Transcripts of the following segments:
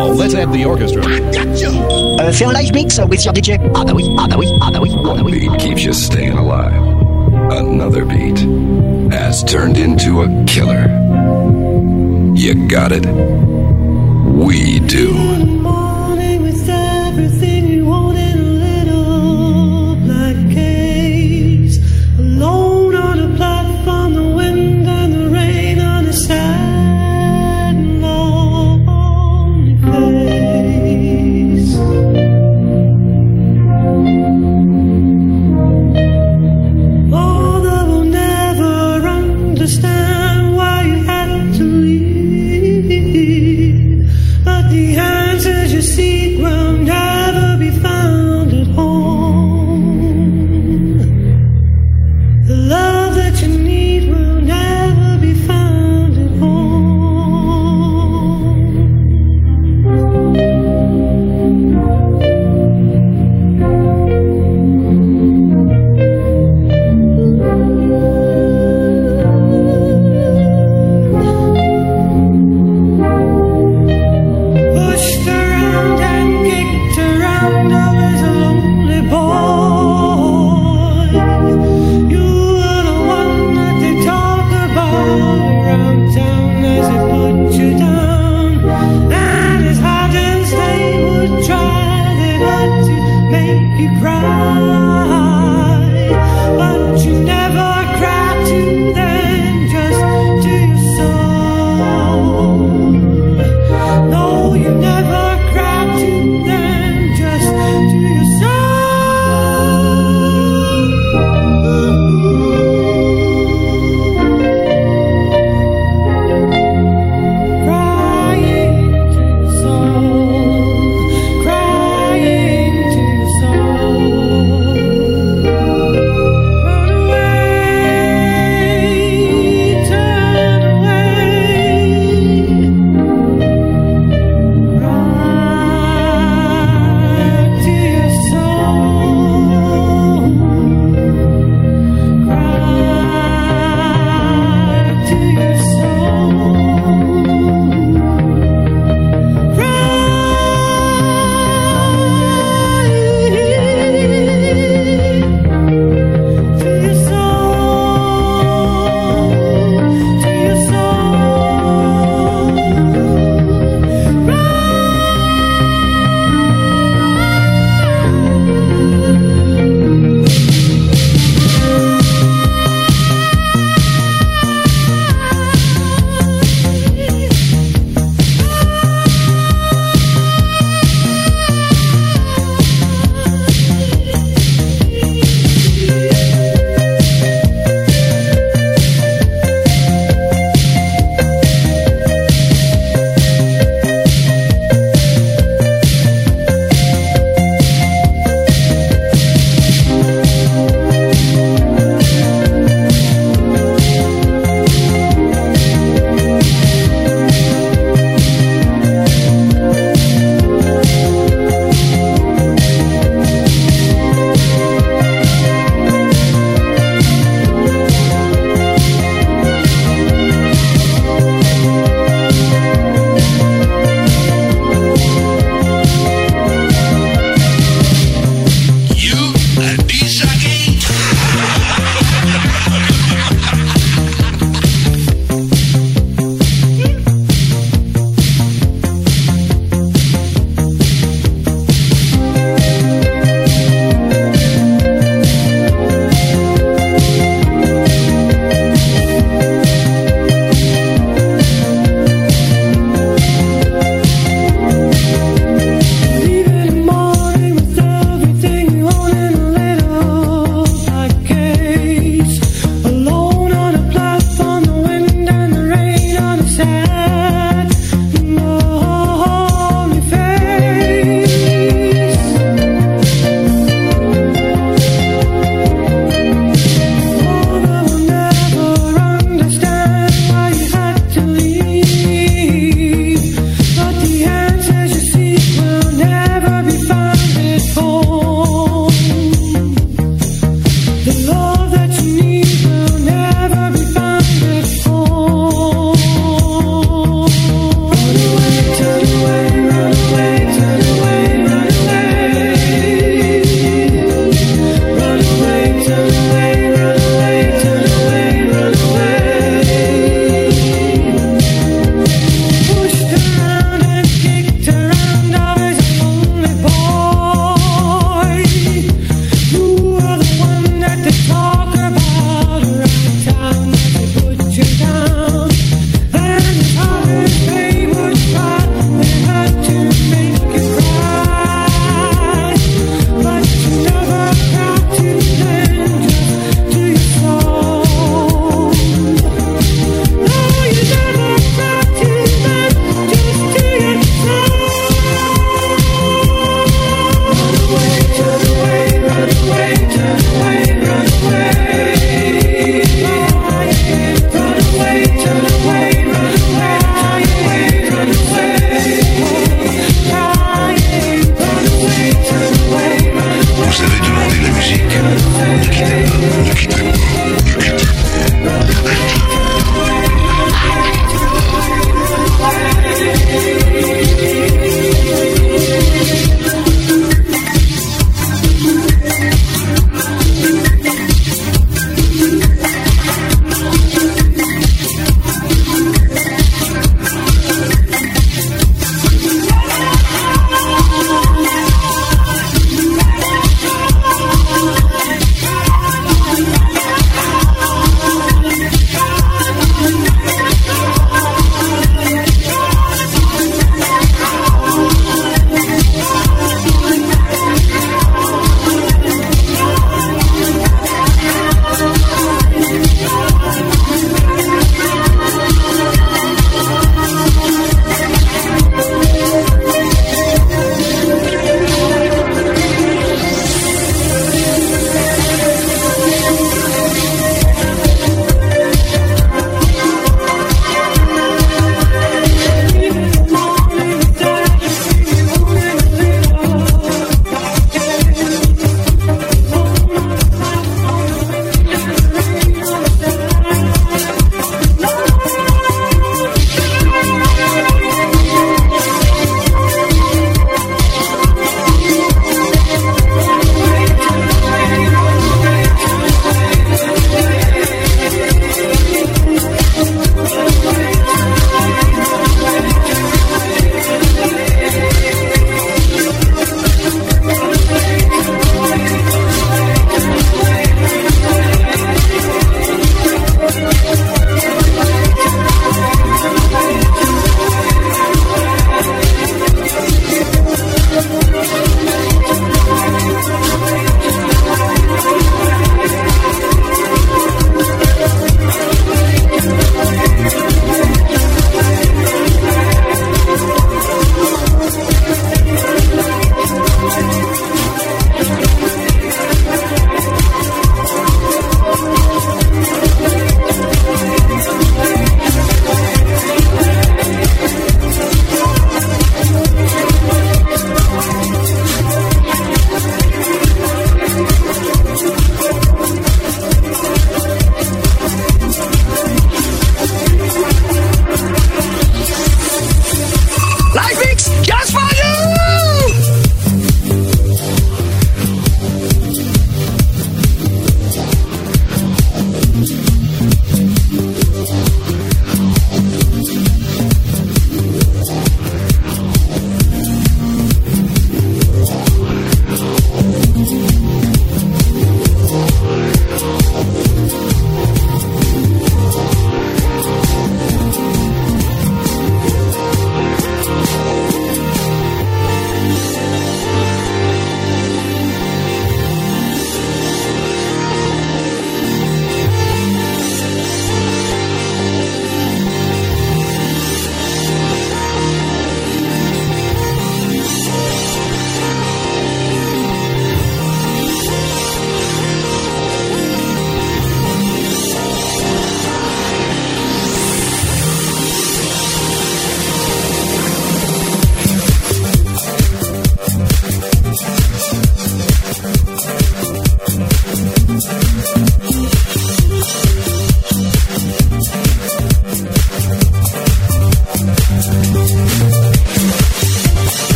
Now let's have the orchestra. Euh, fais un live mix with your DJ. Ah bah oui, ah bah oui, ah bah oui, ah bah oui. Beat keeps you staying alive. Another beat has turned into a killer. You got it? We do.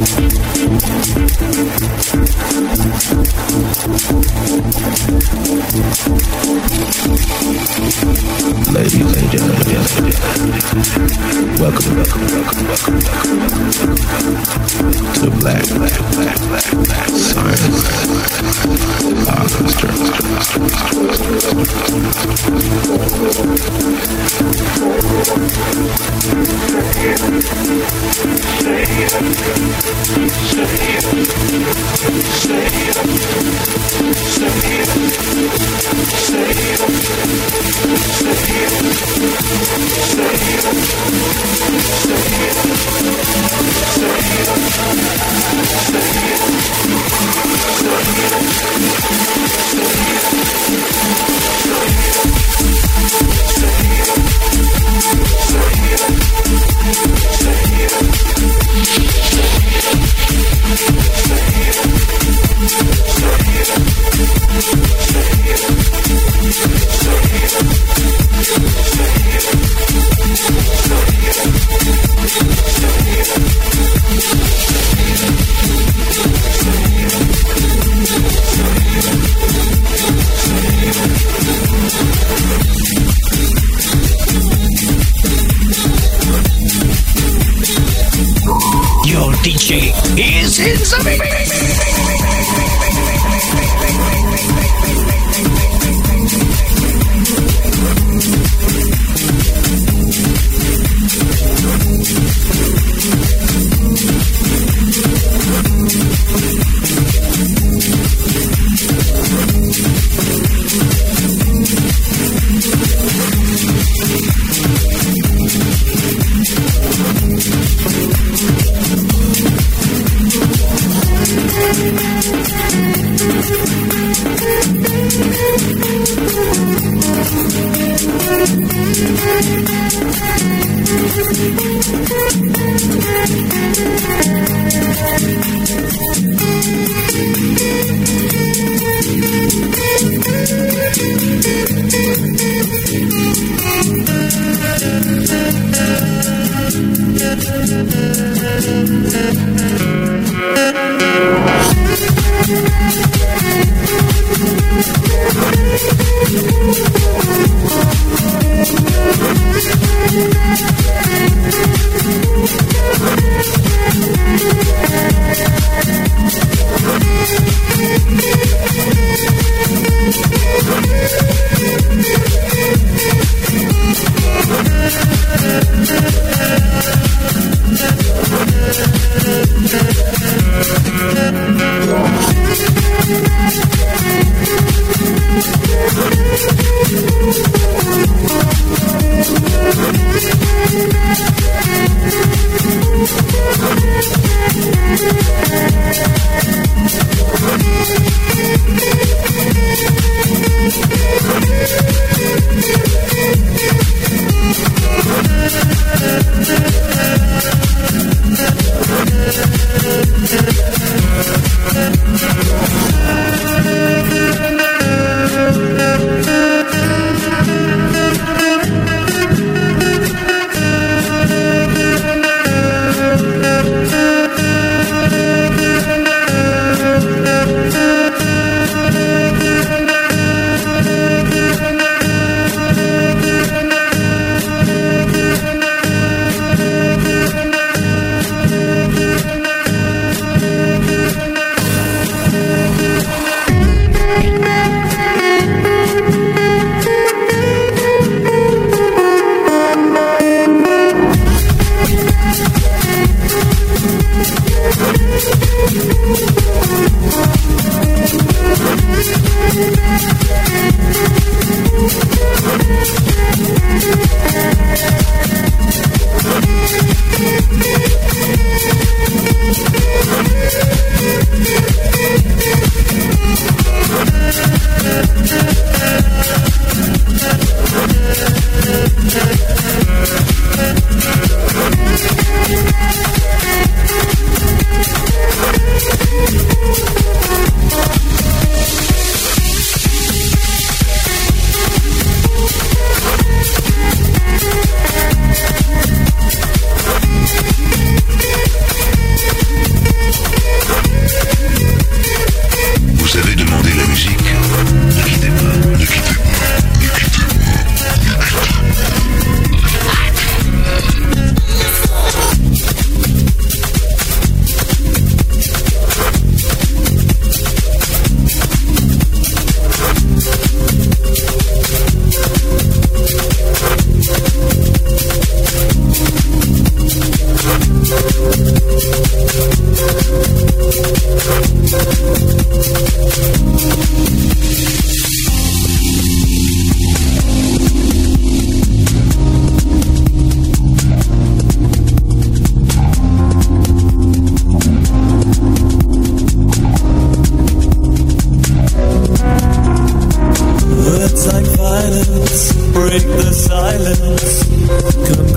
we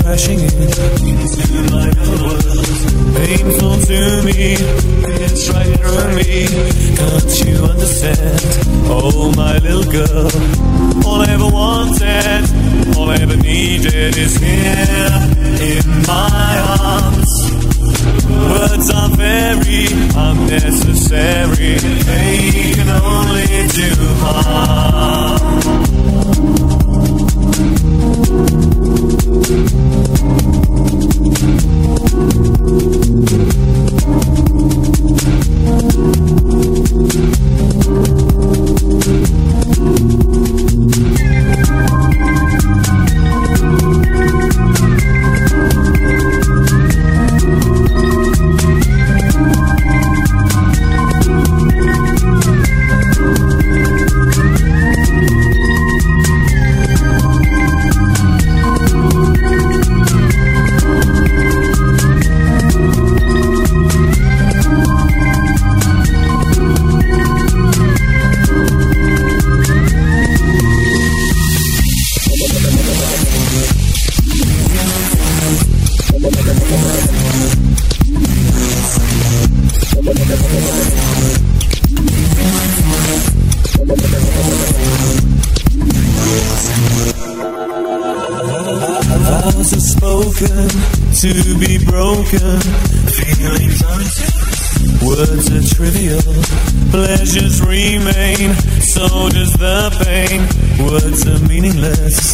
crashing in into my world. Painful to me, it's right through me. Can't you understand? Oh, my little girl. All I ever wanted, all I ever needed is here in my arms. Words are very unnecessary, they can only do harm. Thank remain. So does the pain. Words are meaningless.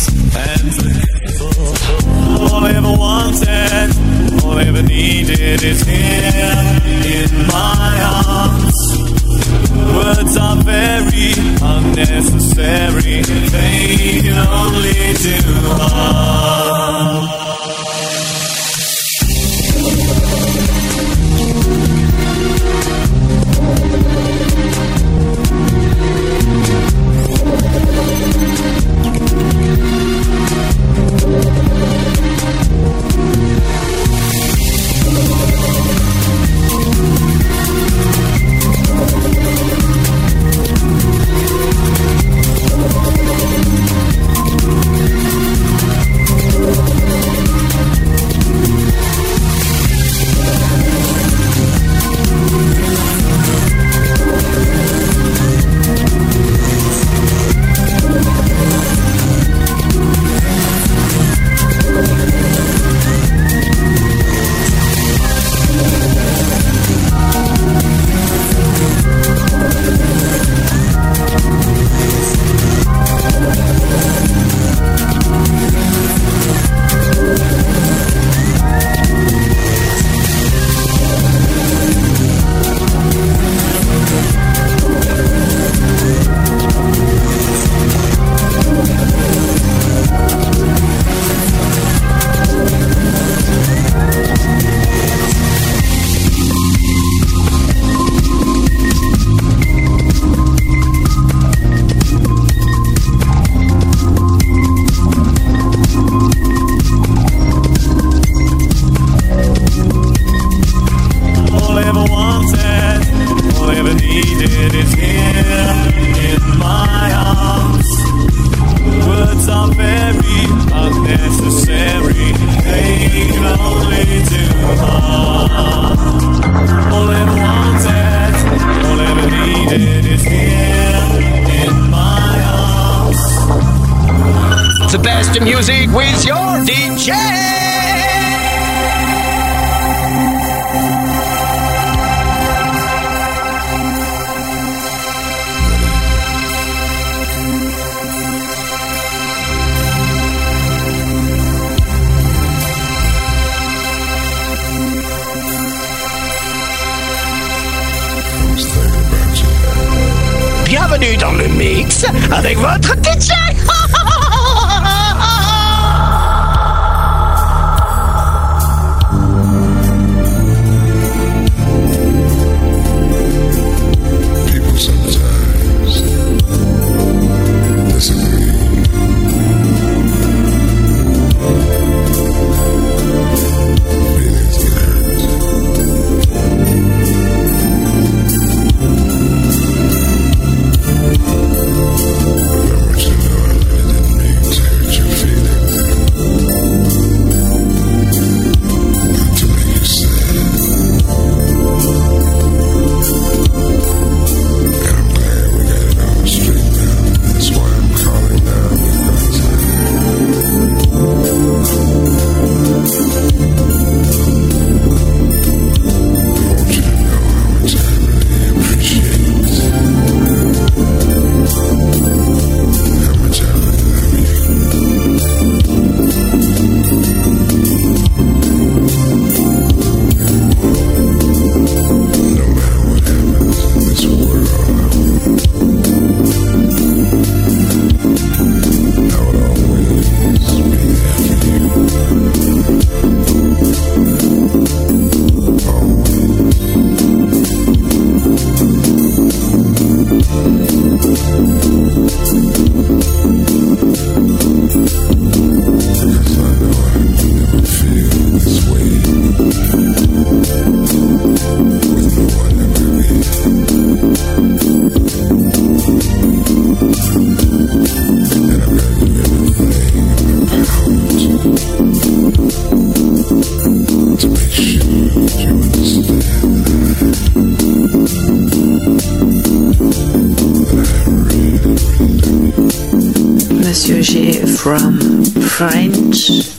From French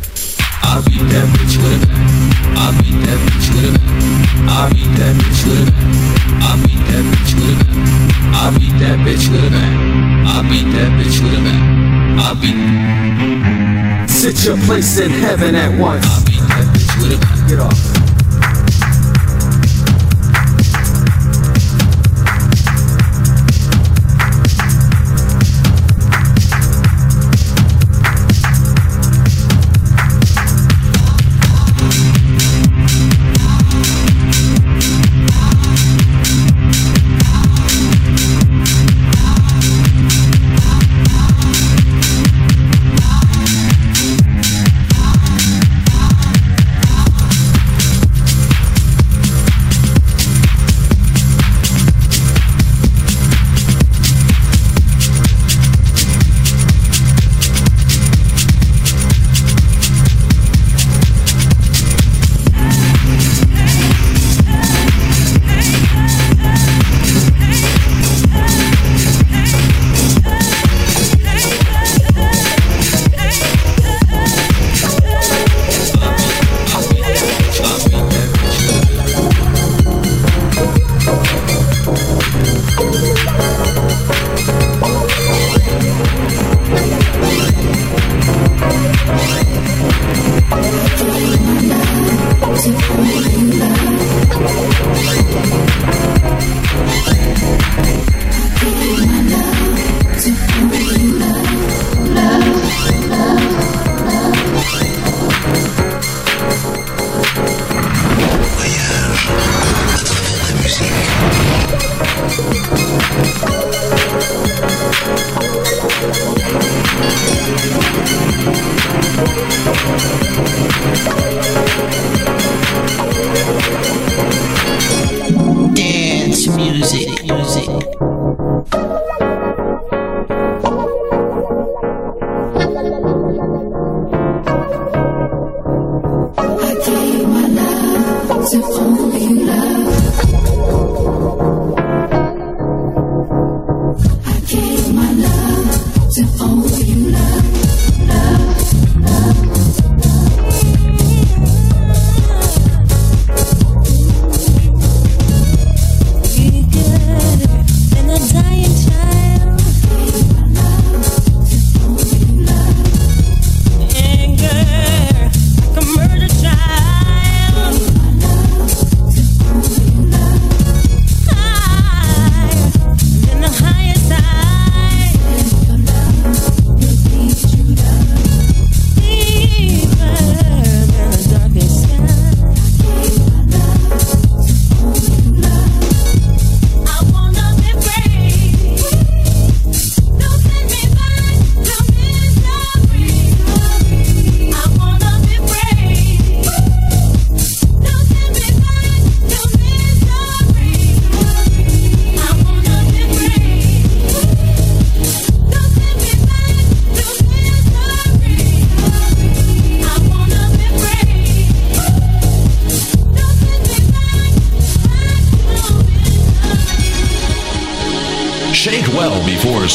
I beat that bitch with a bat. I beat that bitch with a bat. I beat that bitch with a bat. I beat that bitch with a bat. I beat that bitch with a bat. I beat that bitch with a bat. I beat. Sit your place in heaven at once. I beat that bitch with a. Get off.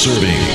Serving.